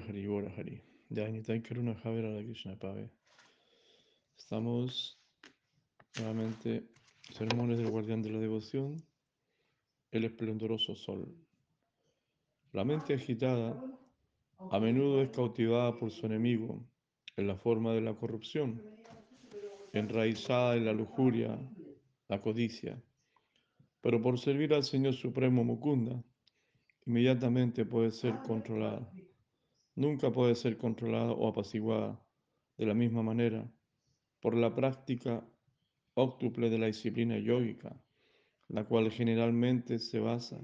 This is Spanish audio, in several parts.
Hari, Ora Hari. Karuna Javera Krishna Pave. Estamos nuevamente sermones del guardián de la devoción, el esplendoroso sol. La mente agitada a menudo es cautivada por su enemigo en la forma de la corrupción, enraizada en la lujuria, la codicia. Pero por servir al Señor Supremo Mukunda, inmediatamente puede ser controlada. Nunca puede ser controlada o apaciguada de la misma manera por la práctica óctuple de la disciplina yógica, la cual generalmente se basa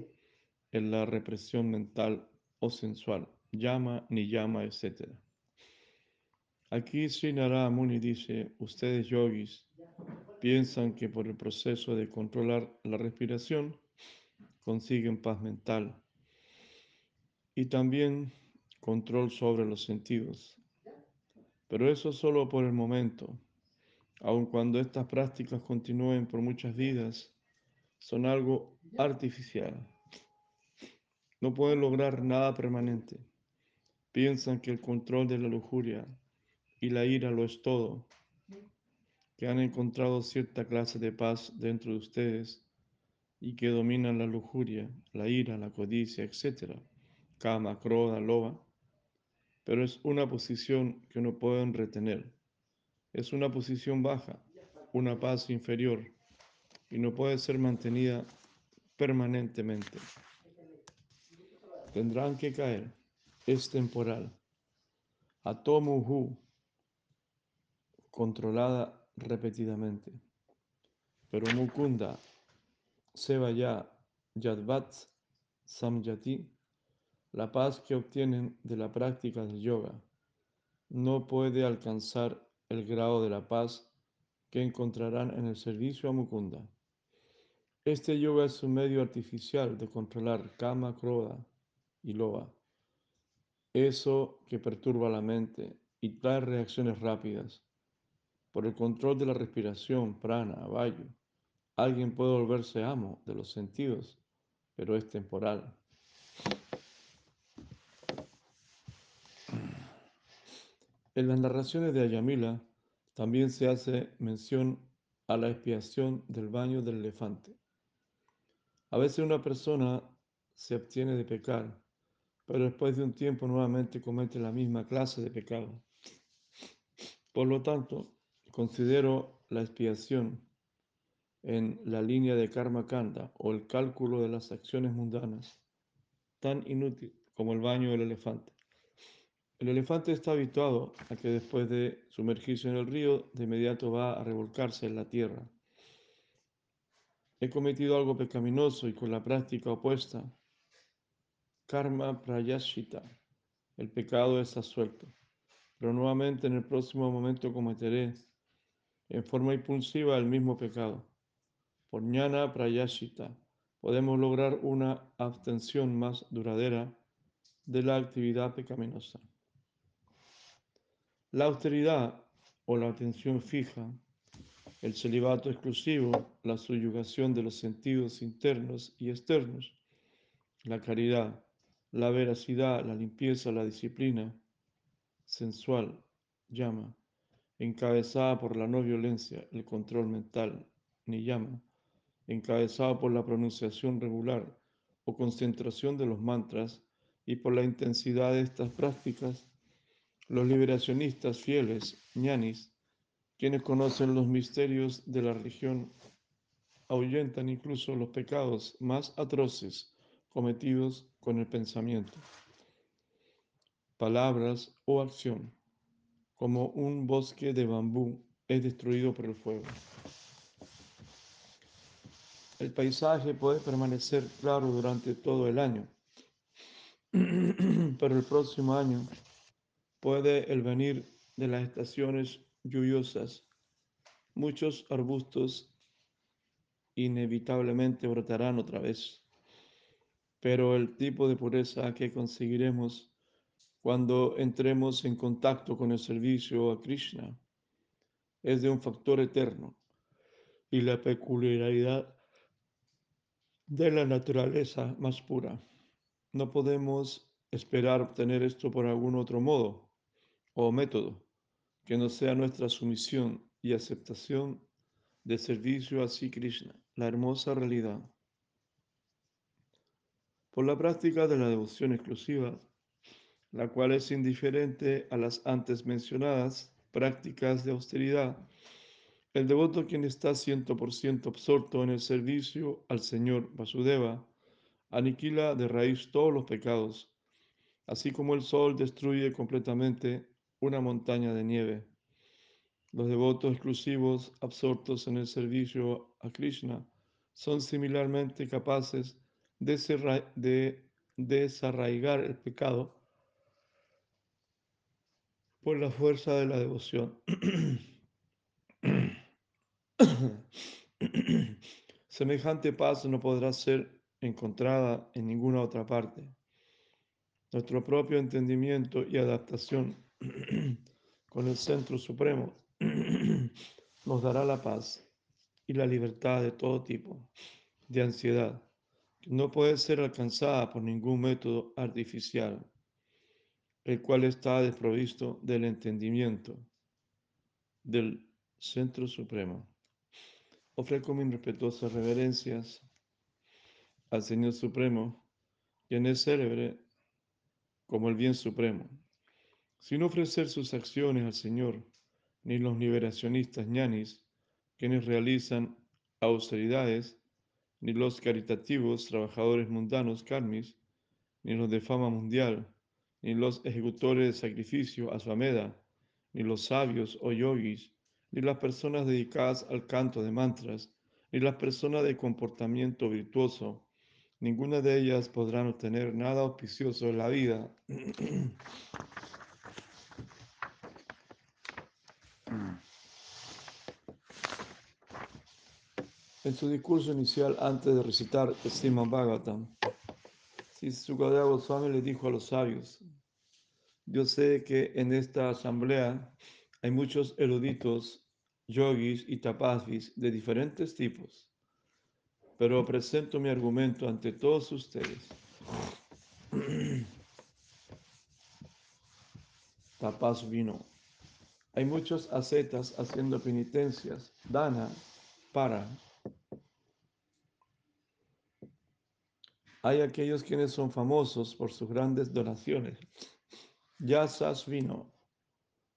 en la represión mental o sensual, llama, ni llama, etc. Aquí Sri Muni dice, ustedes yogis piensan que por el proceso de controlar la respiración consiguen paz mental y también control sobre los sentidos. Pero eso solo por el momento. Aun cuando estas prácticas continúen por muchas vidas, son algo artificial. No pueden lograr nada permanente. Piensan que el control de la lujuria y la ira lo es todo, que han encontrado cierta clase de paz dentro de ustedes y que dominan la lujuria, la ira, la codicia, etc. Kama, croda, loba. Pero es una posición que no pueden retener. Es una posición baja, una paz inferior y no puede ser mantenida permanentemente. Tendrán que caer. Es temporal. Atomuhu, controlada repetidamente. Pero Mukunda, Sevaya, Yadvat, Samyati, la paz que obtienen de la práctica del yoga, no puede alcanzar el grado de la paz que encontrarán en el servicio a Mukunda. Este yoga es un medio artificial de controlar kama, kroda y loa. Eso que perturba la mente y trae reacciones rápidas. Por el control de la respiración, prana, vayu, alguien puede volverse amo de los sentidos, pero es temporal. En las narraciones de Ayamila también se hace mención a la expiación del baño del elefante. A veces una persona se obtiene de pecar, pero después de un tiempo nuevamente comete la misma clase de pecado. Por lo tanto, considero la expiación en la línea de karma kanda o el cálculo de las acciones mundanas tan inútil como el baño del elefante. El elefante está habituado a que después de sumergirse en el río, de inmediato va a revolcarse en la tierra. He cometido algo pecaminoso y con la práctica opuesta, karma prayashita, el pecado es asuelto. Pero nuevamente en el próximo momento cometeré en forma impulsiva el mismo pecado. Por ñana prayashita podemos lograr una abstención más duradera de la actividad pecaminosa. La austeridad o la atención fija, el celibato exclusivo, la subyugación de los sentidos internos y externos, la caridad, la veracidad, la limpieza, la disciplina sensual, llama, encabezada por la no violencia, el control mental, ni llama, encabezada por la pronunciación regular o concentración de los mantras y por la intensidad de estas prácticas, los liberacionistas fieles, ñanis, quienes conocen los misterios de la religión, ahuyentan incluso los pecados más atroces cometidos con el pensamiento, palabras o acción, como un bosque de bambú es destruido por el fuego. El paisaje puede permanecer claro durante todo el año, pero el próximo año puede el venir de las estaciones lluviosas. Muchos arbustos inevitablemente brotarán otra vez, pero el tipo de pureza que conseguiremos cuando entremos en contacto con el servicio a Krishna es de un factor eterno y la peculiaridad de la naturaleza más pura. No podemos esperar obtener esto por algún otro modo o método que no sea nuestra sumisión y aceptación de servicio a Sri Krishna, la hermosa realidad. Por la práctica de la devoción exclusiva, la cual es indiferente a las antes mencionadas prácticas de austeridad, el devoto quien está 100% absorto en el servicio al Señor Vasudeva aniquila de raíz todos los pecados, así como el sol destruye completamente una montaña de nieve. Los devotos exclusivos absortos en el servicio a Krishna son similarmente capaces de, desarraigar el pecado por la fuerza de la devoción. Semejante paz no podrá ser encontrada en ninguna otra parte. Nuestro propio entendimiento y adaptación con el Centro Supremo nos dará la paz y la libertad de todo tipo de ansiedad, que no puede ser alcanzada por ningún método artificial, el cual está desprovisto del entendimiento del Centro Supremo. Ofrezco mis respetuosas reverencias al Señor Supremo, quien es célebre como el bien supremo. Sin ofrecer sus acciones al Señor, ni los liberacionistas ñanis, quienes realizan austeridades, ni los caritativos trabajadores mundanos karmis, ni los de fama mundial, ni los ejecutores de sacrificio asvameda, ni los sabios o yogis, ni las personas dedicadas al canto de mantras, ni las personas de comportamiento virtuoso, ninguna de ellas podrán obtener nada auspicioso en la vida. En su discurso inicial, antes de recitar el Bhagavatam, Sukadeva Goswami le dijo a los sabios, yo sé que en esta asamblea hay muchos eruditos, yogis y tapasvis de diferentes tipos, pero presento mi argumento ante todos ustedes. Tapas vino. Hay muchos ascetas haciendo penitencias, dana, para. Hay aquellos quienes son famosos por sus grandes donaciones. Yasas vino.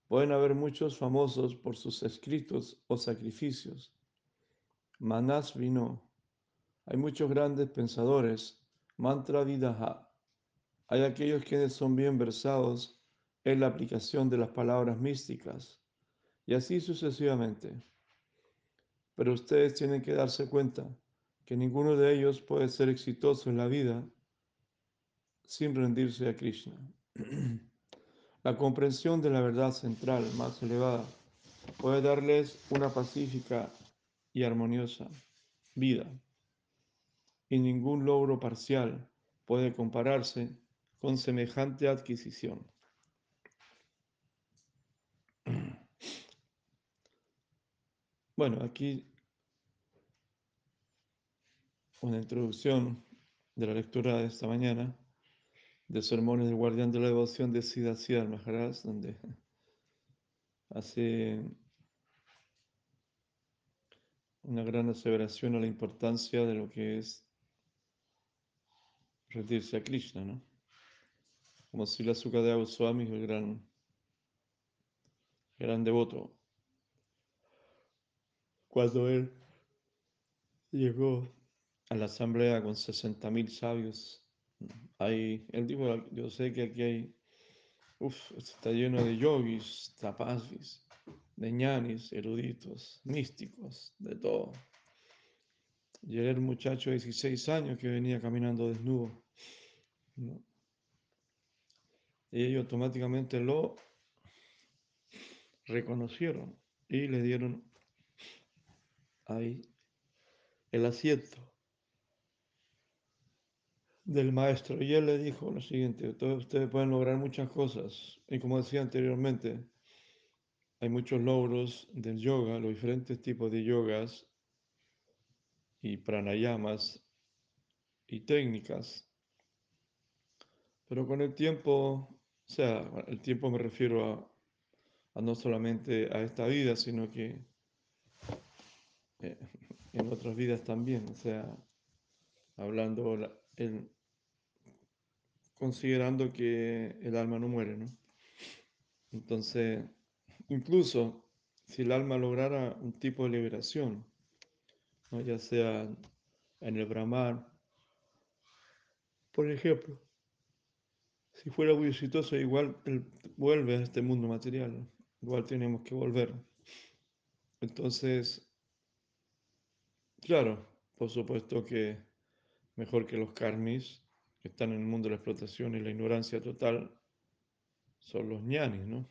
Pueden haber muchos famosos por sus escritos o sacrificios. Manas vino. Hay muchos grandes pensadores. Mantra vidaha. Hay aquellos quienes son bien versados en la aplicación de las palabras místicas. Y así sucesivamente. Pero ustedes tienen que darse cuenta que ninguno de ellos puede ser exitoso en la vida sin rendirse a Krishna. La comprensión de la verdad central más elevada puede darles una pacífica y armoniosa vida. Y ningún logro parcial puede compararse con semejante adquisición. Bueno, aquí una introducción de la lectura de esta mañana de sermones del guardián de la devoción de Siddha Siddhar Maharaj, donde hace una gran aseveración a la importancia de lo que es rendirse a Krishna, ¿no? Como si la de Goswami es el gran, gran devoto. Cuando él llegó a la asamblea con 60.000 sabios, hay, él dijo, yo sé que aquí hay, uff, está lleno de yogis, tapasvis, de ñanis, eruditos, místicos, de todo. Y era el muchacho de 16 años que venía caminando desnudo. Y ellos automáticamente lo reconocieron y le dieron ahí el asiento del maestro. Y él le dijo lo siguiente, todos ustedes pueden lograr muchas cosas. Y como decía anteriormente, hay muchos logros del yoga, los diferentes tipos de yogas y pranayamas y técnicas Pero con el tiempo, o sea, el tiempo me refiero a, no solamente a esta vida, sino que eh, en otras vidas también, o sea, hablando, la- el- considerando que el alma no muere, ¿no? Entonces, incluso si el alma lograra un tipo de liberación, ya sea en el Brahman, por ejemplo, si fuera muy exitoso, igual vuelve a este mundo material, igual tenemos que volver. Entonces, claro, por supuesto que mejor que los karmis, están en el mundo de la explotación y la ignorancia total, son los ñanis, ¿no?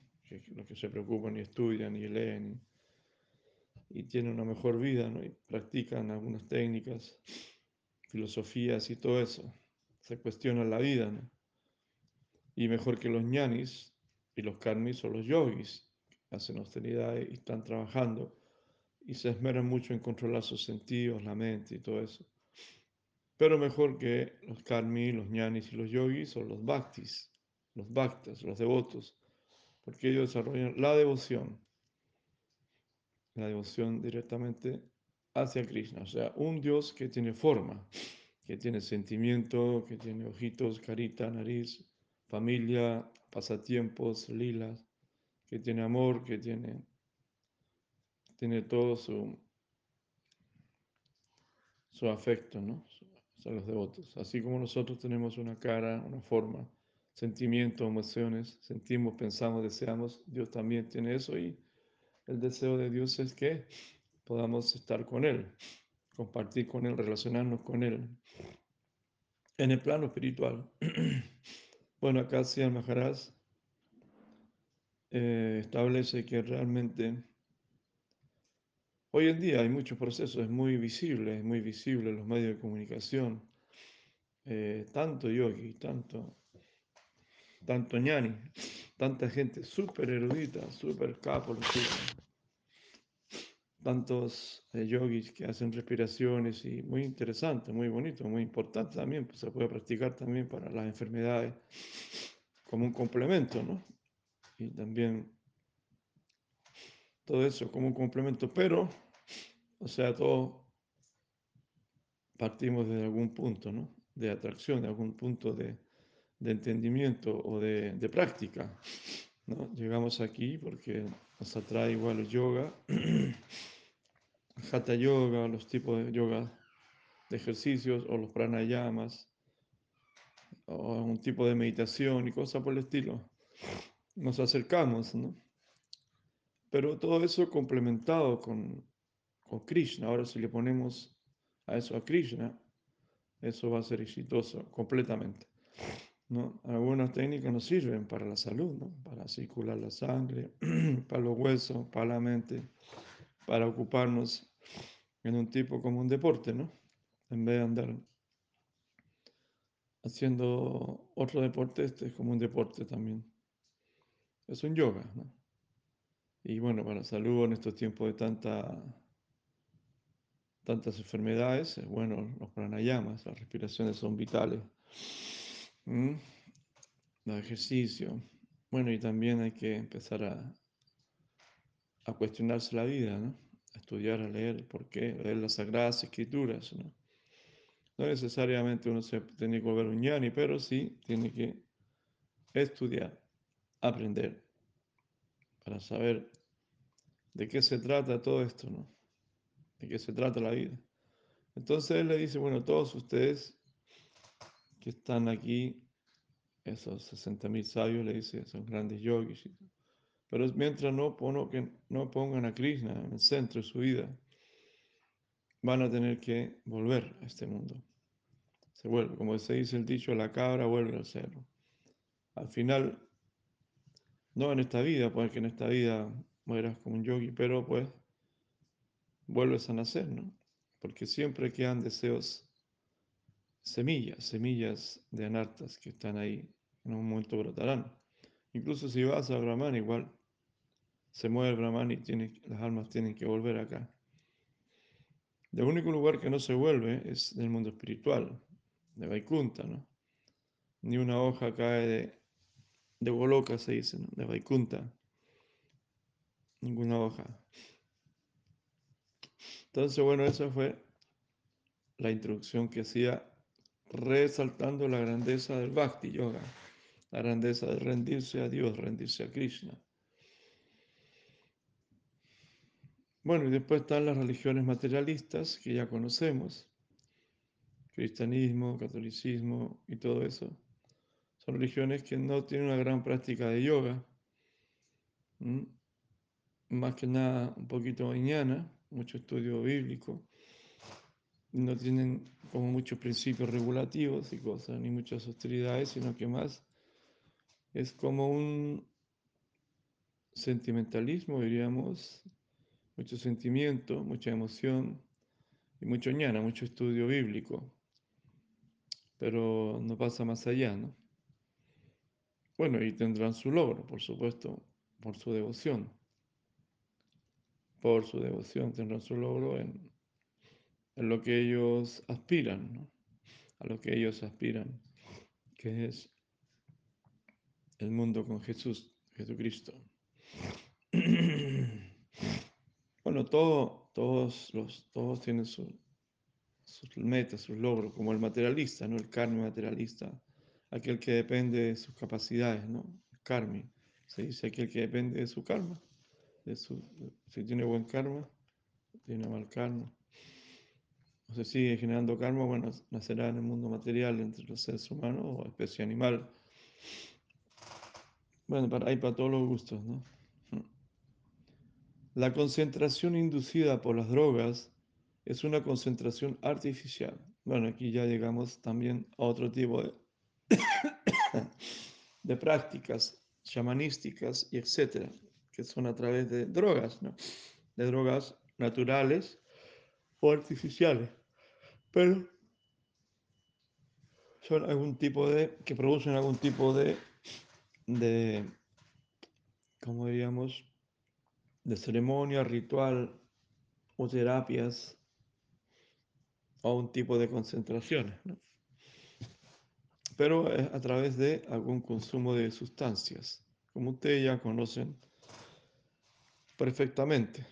Los que se preocupan y estudian y leen y, y tienen una mejor vida, ¿no? Y practican algunas técnicas, filosofías y todo eso. Se cuestionan la vida, ¿no? Y mejor que los ñanis y los karmis son los yogis, que hacen austeridad y están trabajando y se esmeran mucho en controlar sus sentidos, la mente y todo eso. Pero mejor que los karmis, los ñanis y los yogis son los bhaktis, los bhaktas, los devotos, porque ellos desarrollan la devoción, la devoción directamente hacia Krishna, o sea, un Dios que tiene forma, que tiene sentimiento, que tiene ojitos, carita, nariz, familia, pasatiempos, lilas, que tiene amor, que tiene, tiene todo su, su afecto, ¿no? Son los devotos. Así como nosotros tenemos una cara, una forma, sentimientos, emociones, sentimos, pensamos, deseamos, Dios también tiene eso y el deseo de Dios es que podamos estar con Él, compartir con Él, relacionarnos con Él en el plano espiritual. bueno, acá Sian Maharaj eh, establece que realmente hoy en día hay muchos procesos, es muy visible, es muy visible en los medios de comunicación, eh, tanto yogi, tanto, tanto ñani, tanta gente súper erudita, súper capo, tantos eh, yogis que hacen respiraciones y muy interesante, muy bonito, muy importante también, pues se puede practicar también para las enfermedades como un complemento, ¿no? Y también todo eso como un complemento, pero, o sea, todos partimos de algún punto, ¿no? De atracción, de algún punto de, de entendimiento o de, de práctica, ¿no? Llegamos aquí porque nos atrae igual el yoga, hatha yoga, los tipos de yoga de ejercicios o los pranayamas o un tipo de meditación y cosas por el estilo. Nos acercamos, ¿no? Pero todo eso complementado con, con Krishna. Ahora si le ponemos a eso a Krishna, eso va a ser exitoso completamente. ¿no? Algunas técnicas nos sirven para la salud, ¿no? para circular la sangre, para los huesos, para la mente, para ocuparnos en un tipo como un deporte, ¿no? En vez de andar haciendo otro deporte, este es como un deporte también. Es un yoga, ¿no? Y bueno, para la salud en estos tiempos de tanta, tantas enfermedades, bueno, los pranayamas, las respiraciones son vitales. ¿Mm? El ejercicio. Bueno, y también hay que empezar a, a cuestionarse la vida, ¿no? A estudiar, a leer, ¿por qué? Leer las sagradas escrituras, ¿no? No necesariamente uno se tiene que volver un ñani, pero sí tiene que estudiar, aprender, para saber de qué se trata todo esto, ¿no? De qué se trata la vida. Entonces él le dice, bueno, todos ustedes que están aquí, esos 60.000 sabios, le dice, son grandes yogis, pero mientras no, pongo que no pongan a Krishna en el centro de su vida, van a tener que volver a este mundo. Se vuelve, como se dice el dicho, la cabra vuelve al cerro. Al final, no en esta vida, pues que en esta vida mueras como un yogi, pero pues vuelves a nacer, ¿no? Porque siempre quedan deseos, semillas, semillas de anartas que están ahí, en un momento brotarán. Incluso si vas a Brahman, igual se mueve el Brahman y tiene, las almas tienen que volver acá. El único lugar que no se vuelve es del mundo espiritual, de Vaikunta, ¿no? ni una hoja cae de, de Goloka, se dice, ¿no? de Vaikunta. Ninguna hoja. Entonces, bueno, esa fue la introducción que hacía resaltando la grandeza del Bhakti Yoga, la grandeza de rendirse a Dios, rendirse a Krishna. Bueno, y después están las religiones materialistas que ya conocemos, cristianismo, catolicismo y todo eso. Son religiones que no tienen una gran práctica de yoga, más que nada un poquito mañana, mucho estudio bíblico, no tienen como muchos principios regulativos y cosas, ni muchas austeridades, sino que más es como un sentimentalismo, diríamos, mucho sentimiento, mucha emoción y mucho ñana, mucho estudio bíblico. Pero no pasa más allá, ¿no? Bueno, y tendrán su logro, por supuesto, por su devoción. Por su devoción tendrán su logro en, lo que ellos aspiran. A lo que ellos aspiran, que es el mundo con Jesús, Jesucristo. Bueno, todo, todos, los, todos tienen sus metas, sus logros, como el materialista, ¿no? El karma materialista, aquel que depende de sus capacidades, ¿no? El karmi, se dice aquel que depende de su karma, de su, si tiene buen karma, tiene mal karma. O se sigue generando karma, bueno, nacerá en el mundo material entre los seres humanos o especie animal. Bueno, para, hay para todos los gustos, ¿no? La concentración inducida por las drogas es una concentración artificial. Bueno, aquí ya llegamos también a otro tipo de, de prácticas shamanísticas y etcétera, que son a través de drogas, ¿no? De drogas naturales o artificiales. Pero son algún tipo de, que producen algún tipo de, de, ¿cómo diríamos? de ceremonia, ritual o terapias o un tipo de concentraciones, ¿no? pero a través de algún consumo de sustancias, como ustedes ya conocen perfectamente.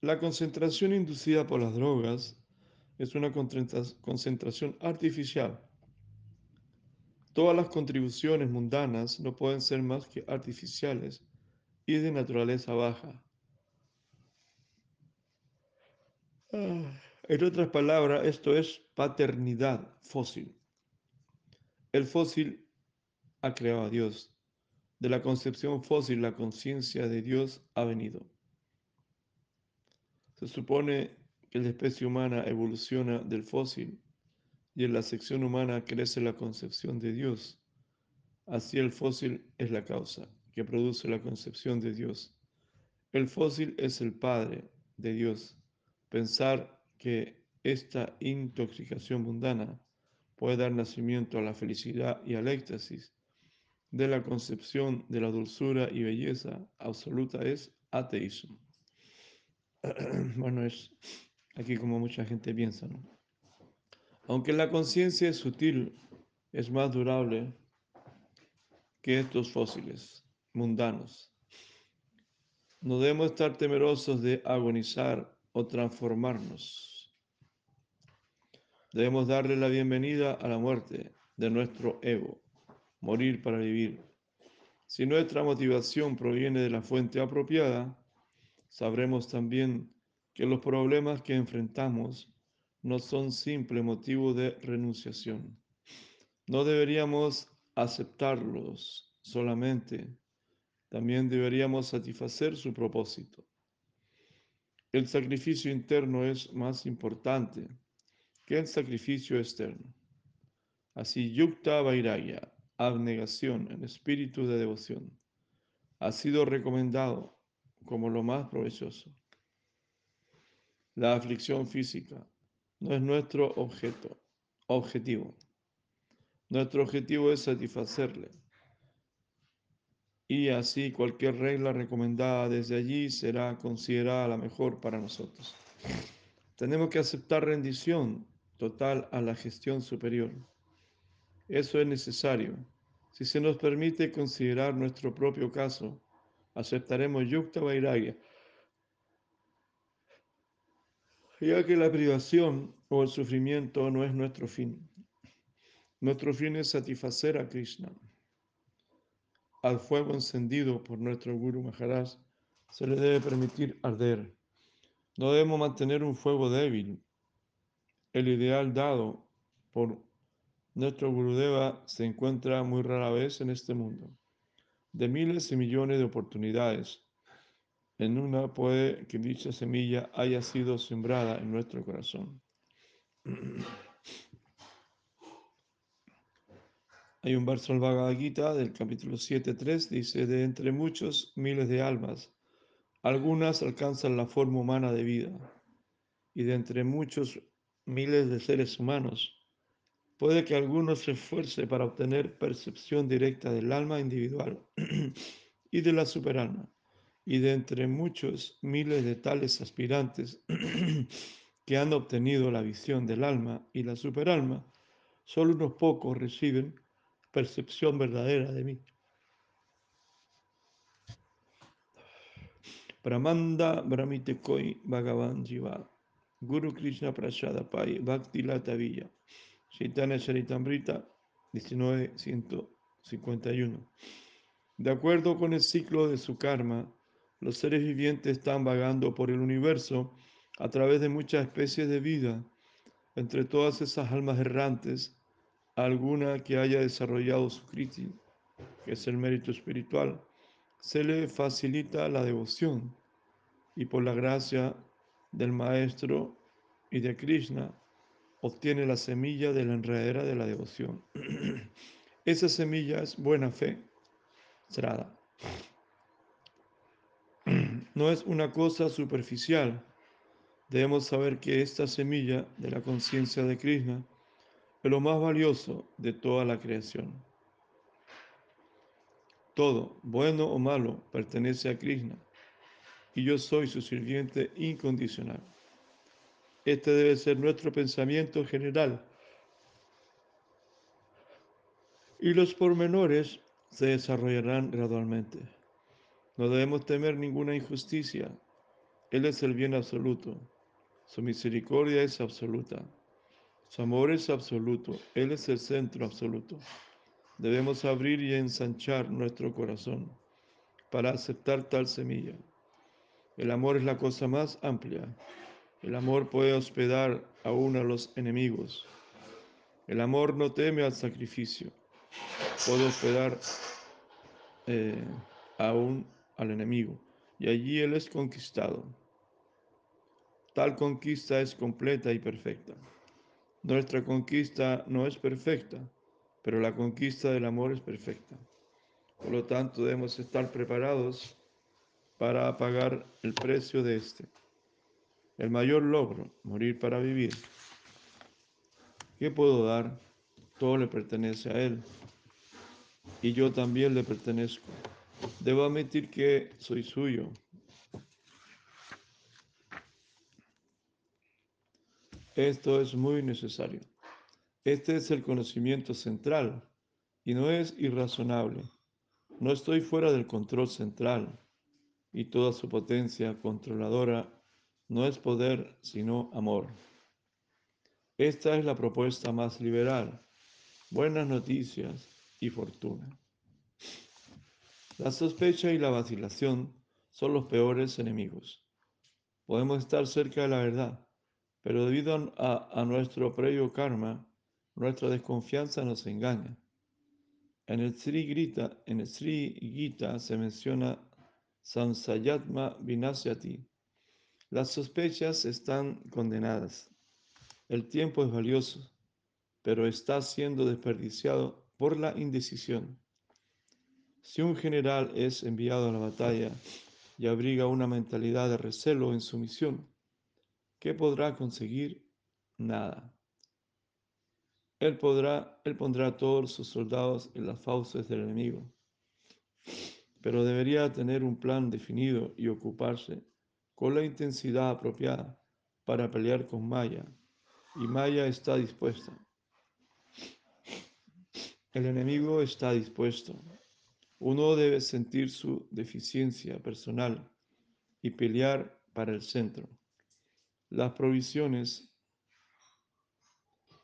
La concentración inducida por las drogas es una concentración artificial. Todas las contribuciones mundanas no pueden ser más que artificiales y de naturaleza baja. Ah, en otras palabras, esto es paternidad fósil. El fósil ha creado a Dios. De la concepción fósil, la conciencia de Dios ha venido. Se supone que la especie humana evoluciona del fósil y en la sección humana crece la concepción de Dios. Así el fósil es la causa que produce la concepción de Dios. El fósil es el Padre de Dios. Pensar que esta intoxicación mundana puede dar nacimiento a la felicidad y al éxtasis de la concepción de la dulzura y belleza absoluta es ateísmo. Bueno, es aquí como mucha gente piensa, ¿no? Aunque la conciencia es sutil, es más durable que estos fósiles mundanos. No debemos estar temerosos de agonizar o transformarnos. Debemos darle la bienvenida a la muerte de nuestro ego, morir para vivir. Si nuestra motivación proviene de la fuente apropiada, sabremos también que los problemas que enfrentamos no son simple motivo de renunciación. No deberíamos aceptarlos solamente también deberíamos satisfacer su propósito. El sacrificio interno es más importante que el sacrificio externo. Así, yukta vairagya, abnegación en espíritu de devoción, ha sido recomendado como lo más provechoso. La aflicción física no es nuestro objeto, objetivo. Nuestro objetivo es satisfacerle y así cualquier regla recomendada desde allí será considerada la mejor para nosotros. Tenemos que aceptar rendición total a la gestión superior. Eso es necesario. Si se nos permite considerar nuestro propio caso, aceptaremos yukta vairagya, ya que la privación o el sufrimiento no es nuestro fin. Nuestro fin es satisfacer a Krishna. Al fuego encendido por nuestro Guru Maharaj se le debe permitir arder. No debemos mantener un fuego débil. El ideal dado por nuestro Gurudeva se encuentra muy rara vez en este mundo. De miles y millones de oportunidades, en una puede que dicha semilla haya sido sembrada en nuestro corazón. Hay un verso al Bhagavad Gita del capítulo 7.3, dice, de entre muchos miles de almas, algunas alcanzan la forma humana de vida, y de entre muchos miles de seres humanos, puede que alguno se esfuerce para obtener percepción directa del alma individual y de la superalma, y de entre muchos miles de tales aspirantes que han obtenido la visión del alma y la superalma, solo unos pocos reciben percepción verdadera de mí. Brahmanda Brahmitekoi Bhagavan Jiva Guru Krishna Prasada Pai Bhakti Chaitanya Charitamrita 1951 De acuerdo con el ciclo de su karma, los seres vivientes están vagando por el universo a través de muchas especies de vida. Entre todas esas almas errantes, alguna que haya desarrollado su kriti, que es el mérito espiritual, se le facilita la devoción y por la gracia del Maestro y de Krishna obtiene la semilla de la enredadera de la devoción. Esa semilla es buena fe, Srada. No es una cosa superficial. Debemos saber que esta semilla de la conciencia de Krishna es lo más valioso de toda la creación. Todo, bueno o malo, pertenece a Krishna y yo soy su sirviente incondicional. Este debe ser nuestro pensamiento general. Y los pormenores se desarrollarán gradualmente. No debemos temer ninguna injusticia. Él es el bien absoluto. Su misericordia es absoluta. Su amor es absoluto, Él es el centro absoluto. Debemos abrir y ensanchar nuestro corazón para aceptar tal semilla. El amor es la cosa más amplia. El amor puede hospedar aún a los enemigos. El amor no teme al sacrificio. Puede hospedar eh, aún al enemigo. Y allí Él es conquistado. Tal conquista es completa y perfecta. Nuestra conquista no es perfecta, pero la conquista del amor es perfecta. Por lo tanto, debemos estar preparados para pagar el precio de este. El mayor logro, morir para vivir. ¿Qué puedo dar? Todo le pertenece a Él. Y yo también le pertenezco. Debo admitir que soy suyo. Esto es muy necesario. Este es el conocimiento central y no es irrazonable. No estoy fuera del control central y toda su potencia controladora no es poder sino amor. Esta es la propuesta más liberal. Buenas noticias y fortuna. La sospecha y la vacilación son los peores enemigos. Podemos estar cerca de la verdad, pero debido a, nuestro previo karma, nuestra desconfianza nos engaña. En el Sri Gita, en Sri Gita se menciona Sansayatma Vinasyati. Las sospechas están condenadas. El tiempo es valioso, pero está siendo desperdiciado por la indecisión. Si un general es enviado a la batalla y abriga una mentalidad de recelo en su misión, ¿qué podrá conseguir? Nada. Él, podrá, él pondrá a todos sus soldados en las fauces del enemigo, pero debería tener un plan definido y ocuparse con la intensidad apropiada para pelear con Maya, y Maya está dispuesta. El enemigo está dispuesto. Uno debe sentir su deficiencia personal y pelear para el centro. Las provisiones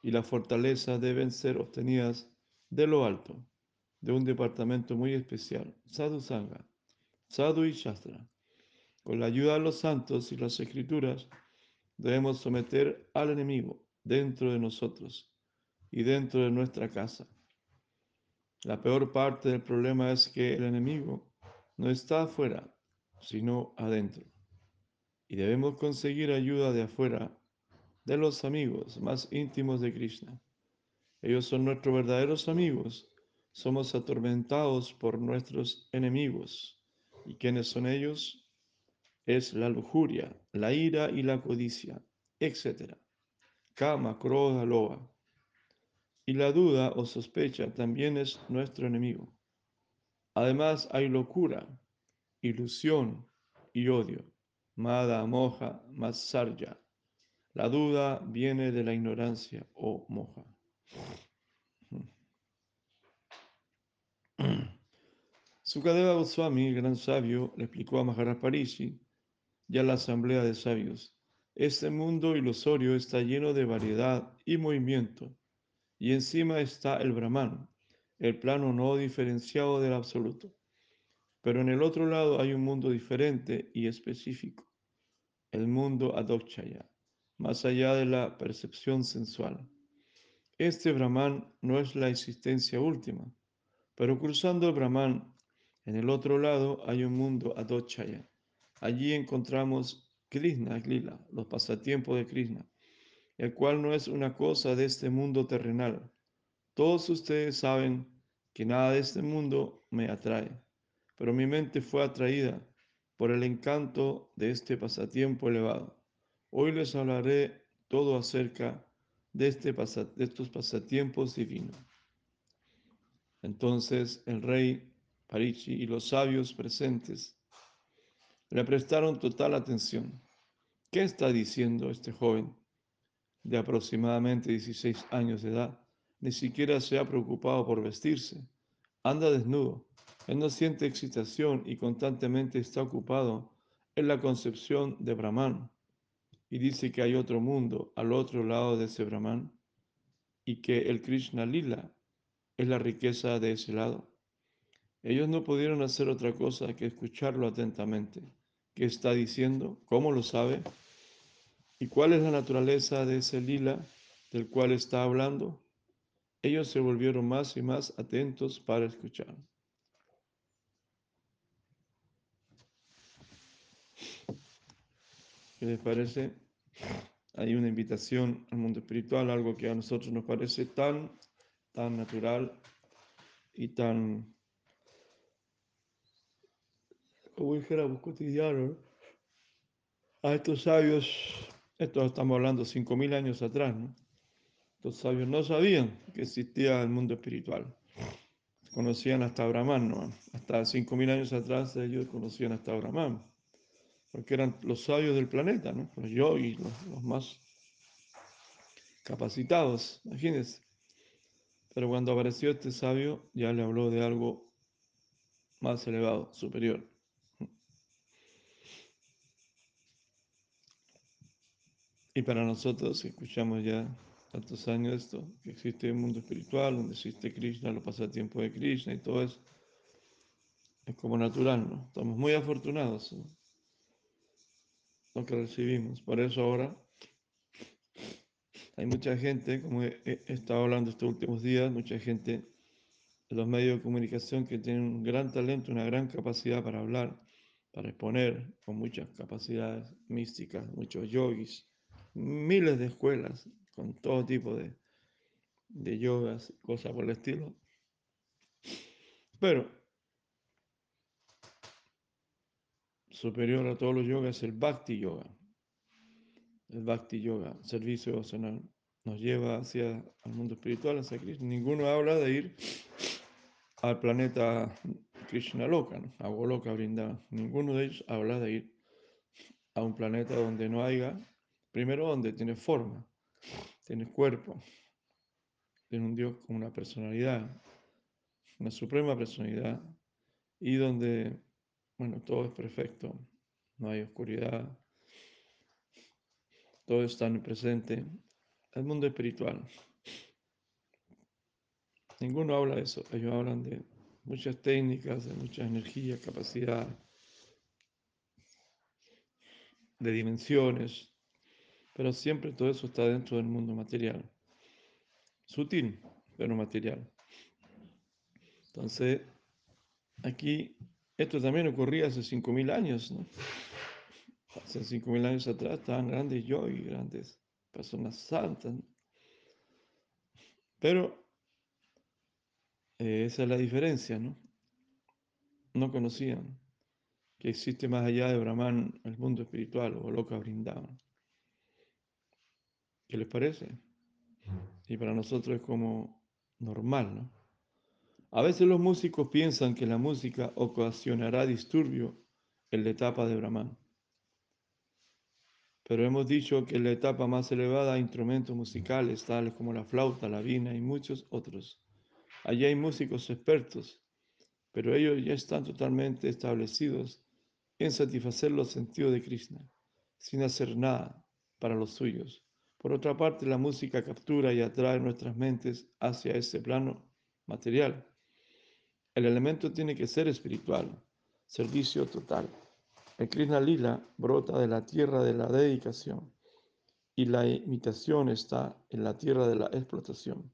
y la fortaleza deben ser obtenidas de lo alto, de un departamento muy especial, Sadhu Sangha, Sadhu y. Con la ayuda de los santos y las escrituras, debemos someter al enemigo dentro de nosotros y dentro de nuestra casa. La peor parte del problema es que el enemigo no está afuera, sino adentro. Y debemos conseguir ayuda de afuera, de los amigos más íntimos de Krishna. Ellos son nuestros verdaderos amigos. Somos atormentados por nuestros enemigos. ¿Y quiénes son ellos? Es la lujuria, la ira y la codicia, etc. Kama, Krodha, Loa. Y la duda o sospecha también es nuestro enemigo. Además hay locura, ilusión y odio. Mada, moja, masarya. La duda viene de la ignorancia o moja. Sukadeva Goswami, gran sabio, le explicó a Maharaj Parishi y la asamblea de sabios, este mundo ilusorio está lleno de variedad y movimiento, y encima está el Brahman, el plano no diferenciado del absoluto. Pero en el otro lado hay un mundo diferente y específico, el mundo Adokchaya, más allá de la percepción sensual. Este Brahman no es la existencia última, pero cruzando el Brahman, en el otro lado hay un mundo Adochaya. Allí encontramos Krishna, Lila, los pasatiempos de Krishna, el cual no es una cosa de este mundo terrenal. Todos ustedes saben que nada de este mundo me atrae, pero mi mente fue atraída por el encanto de este pasatiempo elevado. Hoy les hablaré todo acerca de, este de estos pasatiempos divinos. Entonces el rey Parichi y los sabios presentes le prestaron total atención. ¿Qué está diciendo este joven de aproximadamente 16 años de edad? Ni siquiera se ha preocupado por vestirse. Anda desnudo. Él no siente excitación y constantemente está ocupado en la concepción de Brahman. Y dice que hay otro mundo al otro lado de ese Brahman y que el Krishna Lila es la riqueza de ese lado. Ellos no pudieron hacer otra cosa que escucharlo atentamente. ¿Qué está diciendo? ¿Cómo lo sabe? ¿Y cuál es la naturaleza de ese lila del cual está hablando? Ellos se volvieron más y más atentos para escuchar. ¿Qué les parece? Hay una invitación al mundo espiritual, algo que a nosotros nos parece tan tan natural y tan, como dijéramos, cotidiano. A estos sabios, esto estamos hablando 5.000 años atrás, ¿no? Estos sabios no sabían que existía el mundo espiritual. Conocían hasta Brahman, ¿no? Hasta 5.000 años atrás ellos conocían hasta Brahman, porque eran los sabios del planeta, ¿no? Los yogis, los, los más capacitados, imagínense. Pero cuando apareció este sabio, ya le habló de algo más elevado, superior. Y para nosotros, escuchamos ya tantos años esto, que existe un mundo espiritual, donde existe Krishna, los pasatiempos de Krishna y todo eso, es como natural, ¿no? Estamos muy afortunados, ¿no? lo que recibimos. Por eso ahora hay mucha gente, como he, estado hablando estos últimos días, mucha gente de los medios de comunicación que tienen un gran talento, una gran capacidad para hablar, para exponer, con muchas capacidades místicas, muchos yogis, miles de escuelas con todo tipo de, de yogas, cosas por el estilo. Pero superior a todos los yogas es el Bhakti Yoga el Bhakti Yoga, servicio devocional, nos lleva hacia el mundo espiritual, hacia Krishna. Ninguno habla de ir al planeta Krishna Loka, ¿no? a Goloka Brindavan. Ninguno de ellos habla de ir a un planeta donde no haya, primero donde tiene forma, tiene cuerpo, tiene un Dios con una personalidad, la suprema personalidad, y donde, bueno, todo es perfecto, no hay oscuridad, todo está en el presente, el mundo espiritual. Ninguno habla de eso, ellos hablan de muchas técnicas, de mucha energía, capacidad, de dimensiones, pero siempre todo eso está dentro del mundo material. Sutil, pero material. Entonces, aquí, esto también ocurría hace 5.000 años, ¿no? Hace 5.000 años atrás estaban grandes y grandes personas santas. Pero eh, esa es la diferencia, ¿no? No conocían que existe más allá de Brahman el mundo espiritual o loca brindado. ¿Qué les parece? Y para nosotros es como normal, ¿no? A veces los músicos piensan que la música ocasionará disturbio en la etapa de Brahman. Pero hemos dicho que en la etapa más elevada hay instrumentos musicales tales como la flauta, la vina y muchos otros. Allí hay músicos expertos, pero ellos ya están totalmente establecidos en satisfacer los sentidos de Krishna, sin hacer nada para los suyos. Por otra parte, la música captura y atrae nuestras mentes hacia ese plano material. El elemento tiene que ser espiritual, servicio total. El Krishna Lila brota de la tierra de la dedicación y la imitación está en la tierra de la explotación.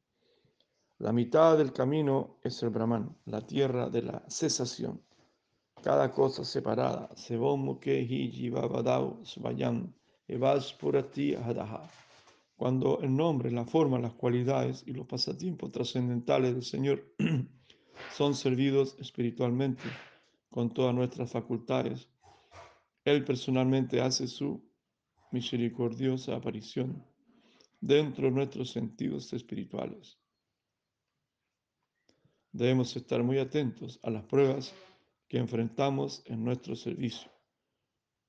La mitad del camino es el Brahman, la tierra de la cesación. Cada cosa separada, cuando el nombre, la forma, las cualidades y los pasatiempos trascendentales del Señor son servidos espiritualmente con todas nuestras facultades, Él personalmente hace su misericordiosa aparición dentro de nuestros sentidos espirituales. Debemos estar muy atentos a las pruebas que enfrentamos en nuestro servicio.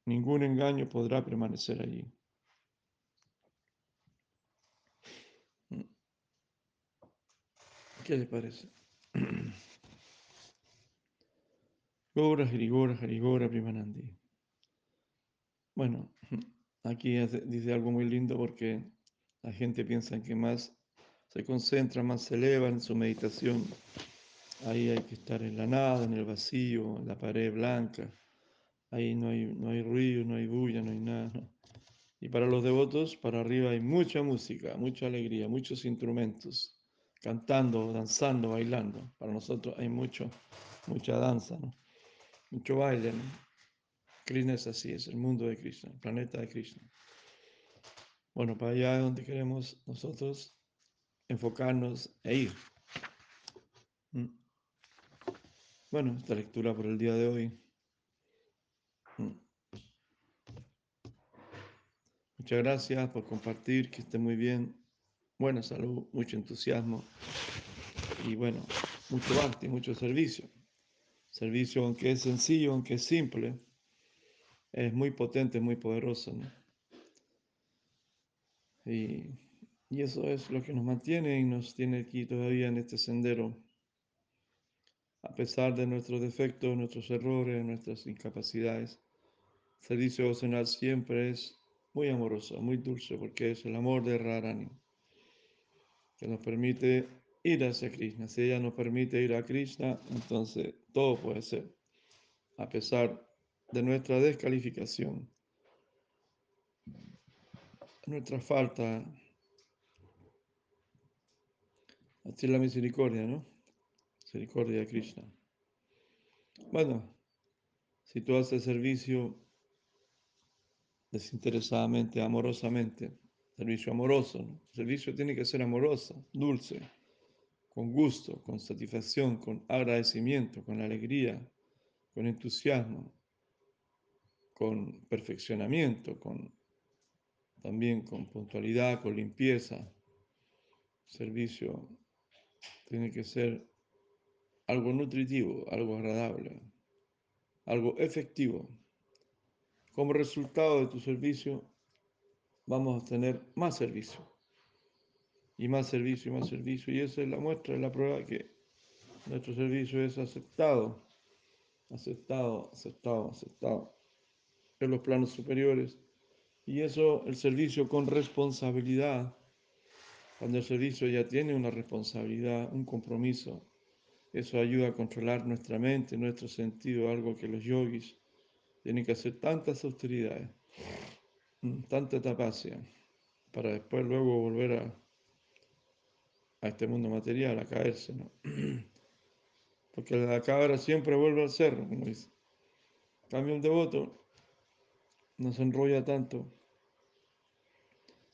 Ningún engaño podrá permanecer allí. ¿Qué le parece? Gora, Harigora, Harigora, Primanandi. Bueno, aquí dice algo muy lindo porque la gente piensa que más se concentra, más se eleva en su meditación. Ahí hay que estar en la nada, en el vacío, en la pared blanca. Ahí no hay, no hay ruido, no hay bulla, no hay nada. Y para los devotos, para arriba hay mucha música, mucha alegría, muchos instrumentos cantando, danzando, bailando. Para nosotros hay mucho, mucha danza, ¿no? mucho baile. Krishna es así, es el mundo de Krishna, el planeta de Krishna. Bueno, para allá es donde queremos nosotros enfocarnos e ir. ¿Mm? Bueno, esta lectura por el día de hoy. ¿Mm? Muchas gracias por compartir, que esté muy bien buena salud, mucho entusiasmo y bueno, mucho arte, mucho servicio. Servicio, aunque es sencillo, aunque es simple, es muy potente, muy poderoso. Y, y eso es lo que nos mantiene y nos tiene aquí todavía en este sendero. A pesar de nuestros defectos, nuestros errores, nuestras incapacidades, servicio devocional siempre es muy amoroso, muy dulce, porque es el amor de Rarani que nos permite ir hacia Krishna. Si ella nos permite ir a Krishna, entonces todo puede ser, a pesar de nuestra descalificación, nuestra falta. Así la misericordia, ¿no? Misericordia de Krishna. Bueno, si tú haces servicio desinteresadamente, amorosamente, servicio amoroso. Servicio tiene que ser amoroso, dulce, con gusto, con satisfacción, con agradecimiento, con alegría, con entusiasmo, con perfeccionamiento, con también con puntualidad, con limpieza. servicio tiene que ser algo nutritivo, algo agradable, algo efectivo. Como resultado de tu servicio, vamos a tener más servicio. Y más servicio y más servicio. Y esa es la muestra, es la prueba que nuestro servicio es aceptado, aceptado, aceptado, aceptado en los planos superiores. Y eso, el servicio con responsabilidad, cuando el servicio ya tiene una responsabilidad, un compromiso, eso ayuda a controlar nuestra mente, nuestro sentido, algo que los yogis tienen que hacer tantas austeridades, tanta tapacia, para después luego volver a, a este mundo material, a caerse, ¿no? Porque la cabra siempre vuelve al cerro, como dice. Cambio un devoto, no se enrolla tanto,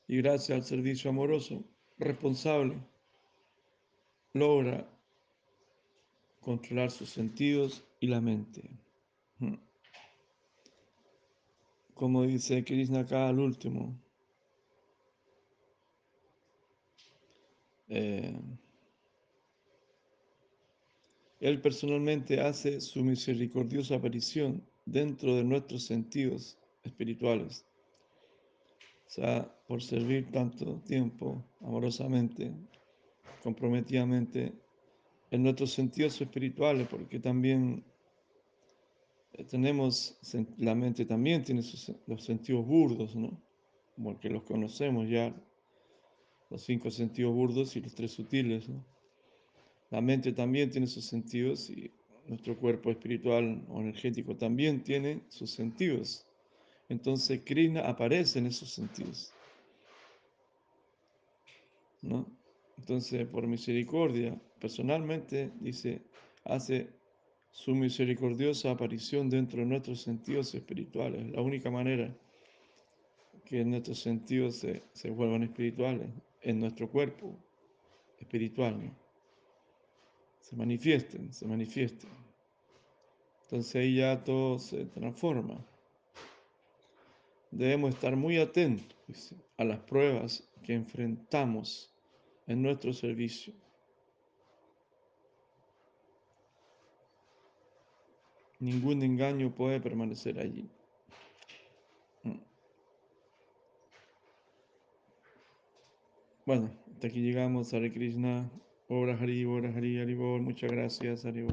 y gracias al servicio amoroso, responsable, logra controlar sus sentidos y la mente. Como dice Krishna acá al último, eh, Él personalmente hace su misericordiosa aparición dentro de nuestros sentidos espirituales. O sea, por servir tanto tiempo amorosamente, comprometidamente, en nuestros sentidos espirituales, porque también tenemos, la mente también tiene los sentidos burdos, ¿no? Porque los conocemos ya, los cinco sentidos burdos y los tres sutiles, ¿no? La mente también tiene sus sentidos y nuestro cuerpo espiritual o energético también tiene sus sentidos. Entonces Krishna aparece en esos sentidos. ¿no? Entonces, por misericordia, personalmente, dice, hace su misericordiosa aparición dentro de nuestros sentidos espirituales. La única manera que nuestros sentidos se, se vuelvan espirituales, en nuestro cuerpo espiritual, se manifiesten, se manifiesten. Entonces ahí ya todo se transforma. Debemos estar muy atentos a las pruebas que enfrentamos en nuestro servicio. Ningún engaño puede permanecer allí. Mm. Bueno, hasta aquí llegamos, Hare Krishna, Obra Hari, Obra Hari, Haribol, muchas gracias, Haribol.